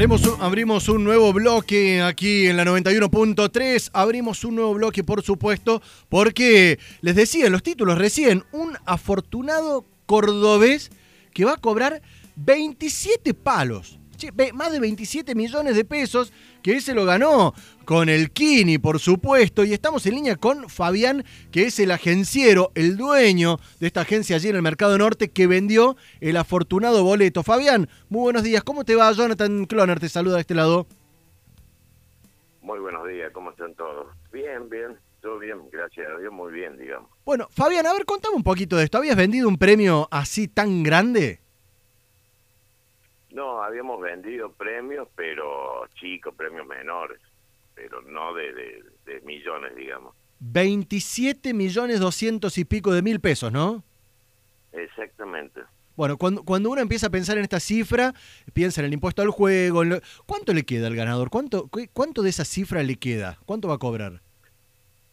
Abrimos un, nuevo bloque aquí en la 91.3. Abrimos un nuevo bloque, por supuesto, porque les decía en los títulos recién, un afortunado cordobés que va a cobrar 27 palos. Che, más de 27 millones de pesos que se lo ganó con el Kini, por supuesto. Y estamos en línea con Fabián, que es el agenciero, el dueño de esta agencia allí en el Mercado Norte que vendió el afortunado boleto. Fabián, muy buenos días. ¿Cómo te va? Jonathan Cloner te saluda de este lado. Muy buenos días, ¿cómo están todos? Bien, bien, todo bien, gracias a Dios, muy bien, digamos. Bueno, Fabián, a ver, contame un poquito de esto. ¿Habías vendido un premio así tan grande? No, habíamos vendido premios, pero chicos, premios menores, pero no de, de, de millones, digamos. 27 millones 200 y pico de mil pesos, ¿no? Exactamente. Bueno, cuando, cuando uno empieza a pensar en esta cifra, piensa en el impuesto al juego. en lo- ¿Cuánto le queda al ganador? ¿Cuánto, cu- ¿Cuánto de esa cifra le queda? ¿Cuánto va a cobrar?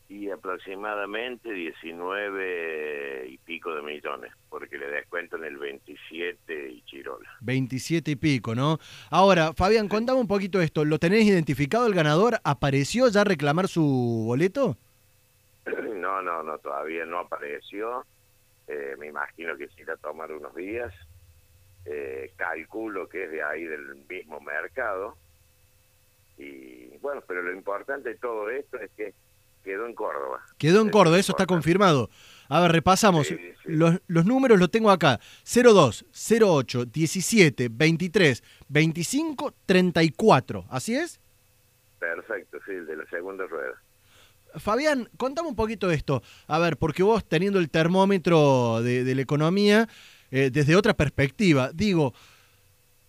Y aproximadamente 19 y pico de millones, porque le descuentan el 27 y Chirola. 27 y pico, ¿no? Ahora, Fabián, contame un poquito esto. ¿Lo tenés identificado el ganador? ¿Apareció ya a reclamar su boleto? No, no, no, todavía no apareció. Eh, me imagino que se irá a tomar unos días. Eh, calculo que es de ahí del mismo mercado. Y bueno, pero lo importante de todo esto es que quedó en Córdoba. Quedó en Córdoba, es eso está confirmado. A ver, repasamos. Sí, sí. Los, los números los tengo acá. 02, 08, 17, 23, 25, 34. ¿Así es? Perfecto, sí, de la segunda rueda. Fabián, contame un poquito esto. A ver, porque vos teniendo el termómetro de, de la economía eh, desde otra perspectiva, digo,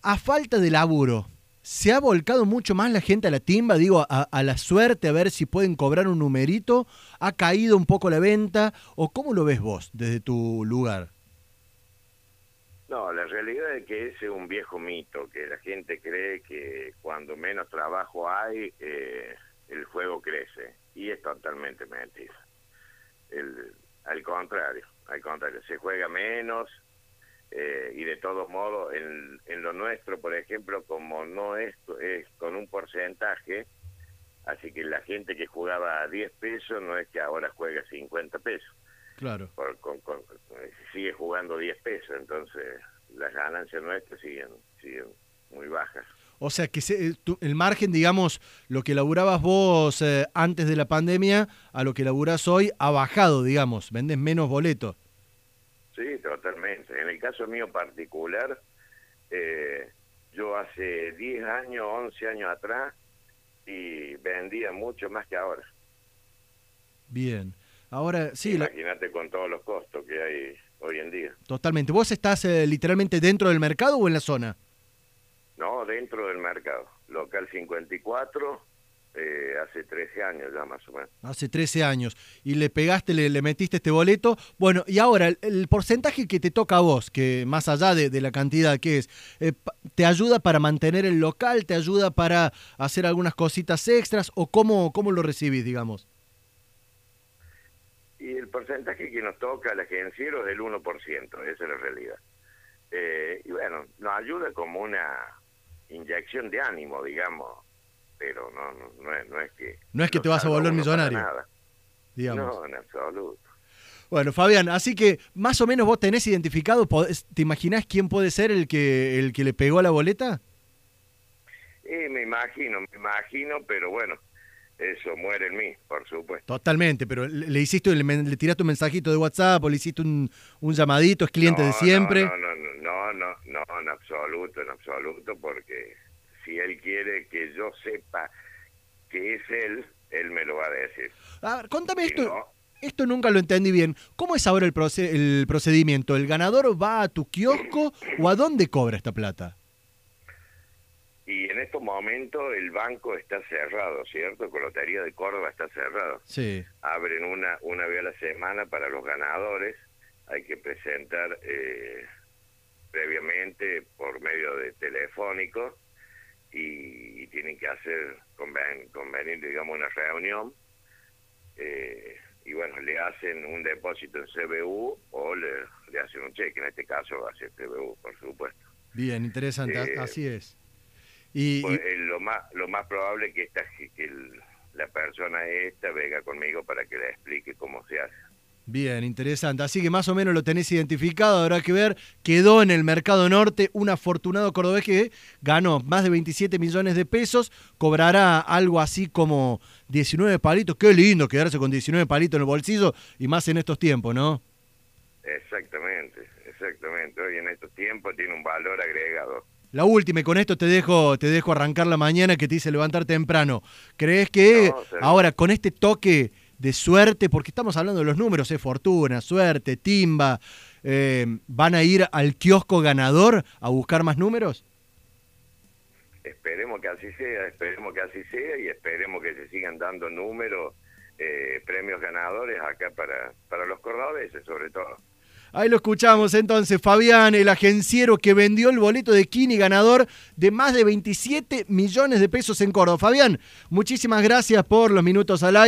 a falta de laburo, ¿se ha volcado mucho más la gente a la timba? Digo, a, la suerte, a ver si pueden cobrar un numerito. ¿Ha caído un poco la venta? ¿O cómo lo ves vos desde tu lugar? No, la realidad es que ese es un viejo mito, que la gente cree que cuando menos trabajo hay, eh, el juego crece. Y es totalmente mentira. Al contrario, al contrario, se juega menos eh, y de todos modos, en, en lo nuestro, por ejemplo, como no es, es con un porcentaje, así que la gente que jugaba a 10 pesos no es que ahora juega 50 pesos Claro. por- con- con- sigue jugando 10 pesos, entonces las ganancias nuestras siguen, siguen muy bajas. O sea, que se- tu- el margen, digamos, lo que laburabas vos eh, antes de la pandemia a lo que laburás hoy ha bajado, digamos. Vendes menos boletos. Sí, totalmente. En el caso mío particular, eh, yo hace 10 años, 11 años atrás, y vendía mucho más que ahora. Bien. Ahora, sí, la- Imagínate con todos los costos que hay hoy en día. totalmente. ¿Vos estás eh, literalmente dentro del mercado o en la zona? No, dentro del mercado. Local 54, eh, hace 13 años ya más o menos. Hace 13 años. Y le pegaste, le, le metiste este boleto. Bueno, y ahora, el, el porcentaje que te toca a vos, que más allá de, de la cantidad que es, eh, ¿te ayuda para mantener el local? ¿Te ayuda para hacer algunas cositas extras? ¿O cómo, cómo lo recibís, digamos? Y el porcentaje que nos toca al agenciero es del 1%, esa es la realidad. Eh, y bueno, nos ayuda como una inyección de ánimo, digamos, pero no, no, no es, no es que... No es que te vas a volver millonario, nada. digamos. No, en absoluto. Bueno, Fabián, así que más o menos vos tenés identificado, ¿te imaginás quién puede ser el que, el que le pegó a la boleta? Y me imagino, me imagino, pero bueno, eso muere en mí, por supuesto. Totalmente, pero le, hiciste, le, le tiraste un mensajito de WhatsApp o le hiciste un, un llamadito, es cliente No, de siempre. No, no, no, no, no, no, en absoluto, en absoluto, porque si él quiere que yo sepa que es él, él me lo va a decir. A ver, contame Si esto. no, Esto nunca lo entendí bien. ¿Cómo es ahora el, proce- el procedimiento? ¿El ganador va a tu kiosco o a dónde cobra esta plata? Y en estos momentos el banco está cerrado, ¿cierto? Colotería de Córdoba está cerrado. Sí. Abren una, una vez a la semana para los ganadores. Hay que presentar eh, previamente por medio de telefónico y, tienen que hacer conven, convenir, digamos, una reunión. eh, y bueno, le hacen un depósito en CBU o le, le hacen un cheque. En este caso va a ser CBU, por supuesto. Bien, interesante. Eh, Así es. Y, Pues, eh, lo más lo más probable es que, esta, que el- la persona esta venga conmigo para que le explique cómo se hace. Bien, interesante. Así que más o menos lo tenés identificado, habrá que ver. Quedó en el mercado norte un afortunado cordobés que ganó más de 27 millones de pesos, cobrará algo así como 19 palitos. Qué lindo quedarse con 19 palitos en el bolsillo y más en estos tiempos, ¿no? Exactamente, exactamente. Hoy en estos tiempos tiene un valor agregado. La última, y con esto te dejo, te dejo arrancar la mañana que te hice levantar temprano. ¿Crees que No, ahora con este toque de suerte, porque estamos hablando de los números, es fortuna, suerte, timba, eh, van a ir al kiosco ganador a buscar más números? Esperemos que así sea, esperemos que así sea y esperemos que se sigan dando números, eh, premios ganadores acá para, para los cordobeses sobre todo. Ahí lo escuchamos entonces, Fabián, el agenciero que vendió el boleto de Kini ganador de más de 27 millones de pesos en Córdoba. Fabián, muchísimas gracias por los minutos al aire.